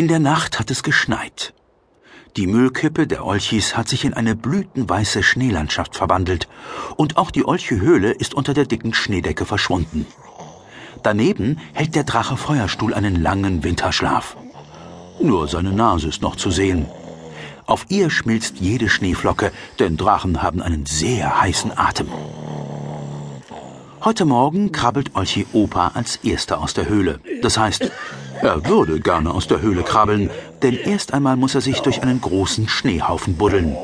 In der Nacht hat es geschneit. Die Müllkippe der Olchis hat sich in eine blütenweiße Schneelandschaft verwandelt und auch die Olche-Höhle ist unter der dicken Schneedecke verschwunden. Daneben hält der Drache Feuerstuhl einen langen Winterschlaf. Nur seine Nase ist noch zu sehen. Auf ihr schmilzt jede Schneeflocke, denn Drachen haben einen sehr heißen Atem. Heute Morgen krabbelt Olchi Opa als erster aus der Höhle. Das heißt, er würde gerne aus der Höhle krabbeln, denn erst einmal muss er sich durch einen großen Schneehaufen buddeln.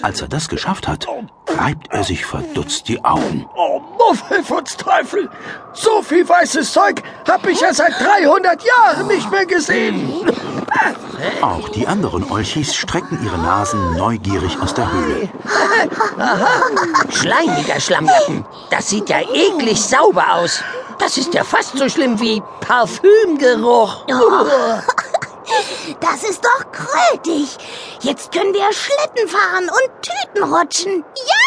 Als er das geschafft hat, reibt er sich verdutzt die Augen. Oh, Muffelfutzteufel! So viel weißes Zeug hab ich ja seit 300 Jahren nicht mehr gesehen. Auch die anderen Olchis strecken ihre Nasen neugierig aus der Höhle. Schleimiger Schlammlappen. Das sieht ja eklig sauber aus. Das ist ja fast so schlimm wie Parfümgeruch. Das ist doch krötig. Jetzt können wir Schlitten fahren und Tüten rutschen. Ja.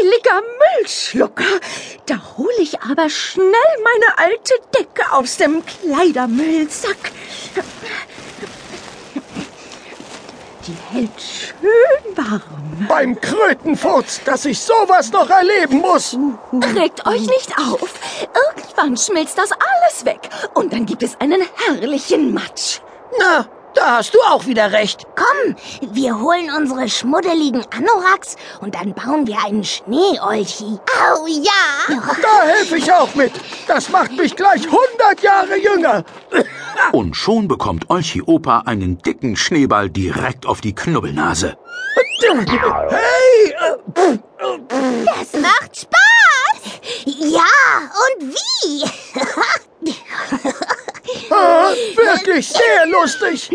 Heiliger Müllschlucker. Da hole ich aber schnell meine alte Decke aus dem Kleidermüllsack. Die hält schön warm. Beim Krötenfurz, dass ich sowas noch erleben muss. Regt euch nicht auf. Irgendwann schmilzt das alles weg. Und dann gibt es einen herrlichen Matsch. Na, da hast du auch wieder recht. Komm, wir holen unsere schmuddeligen Anoraks und dann bauen wir einen Schneeolchi. Au ja! Da helfe ich auch mit. Das macht mich gleich 100 Jahre jünger. Und schon bekommt Olchi Opa einen dicken Schneeball direkt auf die Knubbelnase. Hey! äh, Das macht Spaß! Ja, und wie? Wirklich sehr lustig.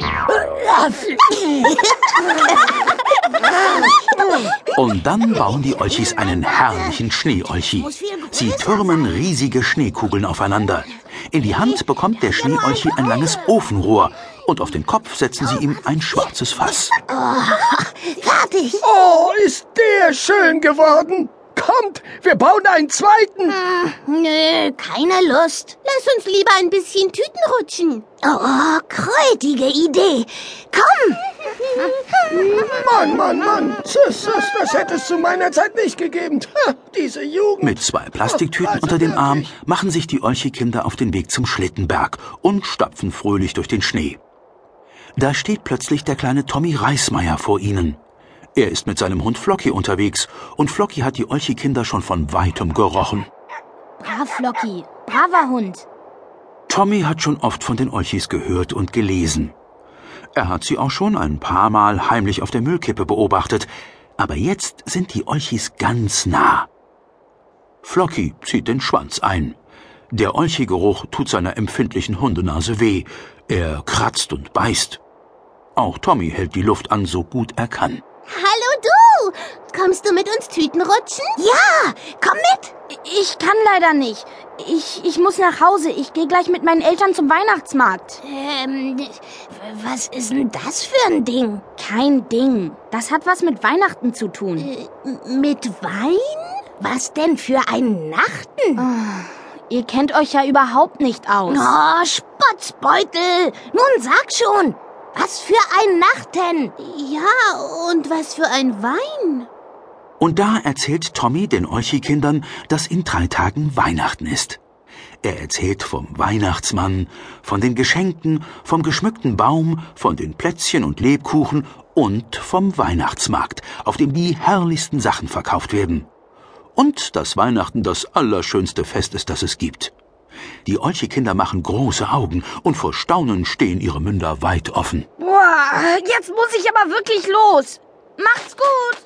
Und dann bauen die Olchis einen herrlichen Schneeolchi. Sie türmen riesige Schneekugeln aufeinander. In die Hand bekommt der Schneeolchi ein langes Ofenrohr und auf den Kopf setzen sie ihm ein schwarzes Fass. Fertig! Oh, ist der schön geworden. Kommt, wir bauen einen zweiten. Nö, keine Lust. Lass uns lieber ein bisschen Tüten rutschen. Oh, krötige Idee. Komm! Mann, Mann, Mann. Sus, sus, das hätte es zu meiner Zeit nicht gegeben. Ha, diese Jugend. Mit zwei Plastiktüten unter dem Arm machen sich die Olchi-Kinder auf den Weg zum Schlittenberg und stapfen fröhlich durch den Schnee. Da steht plötzlich der kleine Tommy Reismeier vor ihnen. Er ist mit seinem Hund Flocky unterwegs und Flocky hat die Olchi-Kinder schon von weitem gerochen. Brav, Flocky. Braver Hund. Tommy hat schon oft von den Olchis gehört und gelesen. Er hat sie auch schon ein paar Mal heimlich auf der Müllkippe beobachtet, aber jetzt sind die Olchis ganz nah. Flocky zieht den Schwanz ein. Der Olchi-Geruch tut seiner empfindlichen Hundenase weh. Er kratzt und beißt. Auch Tommy hält die Luft an, so gut er kann. Hallo du! Kommst du mit uns Tüten rutschen? Ja, komm mit! Ich kann leider nicht. Ich, ich muss nach Hause. Ich gehe gleich mit meinen Eltern zum Weihnachtsmarkt. Ähm, was ist denn das für ein Ding? Kein Ding. Das hat was mit Weihnachten zu tun. Mit Wein? Was denn für ein Nachten? Ihr kennt euch ja überhaupt nicht aus. Oh, Spotzbeutel! Nun sag schon, was für ein Nachten? Ja, und was für ein Wein. Und da erzählt Tommy den Olchi-Kindern, dass in drei Tagen Weihnachten ist. Er erzählt vom Weihnachtsmann, von den Geschenken, vom geschmückten Baum, von den Plätzchen und Lebkuchen und vom Weihnachtsmarkt, auf dem die herrlichsten Sachen verkauft werden. Und dass Weihnachten das allerschönste Fest ist, das es gibt. Die Olchi-Kinder machen große Augen und vor Staunen stehen ihre Münder weit offen. Boah, jetzt muss ich aber wirklich los. Macht's gut.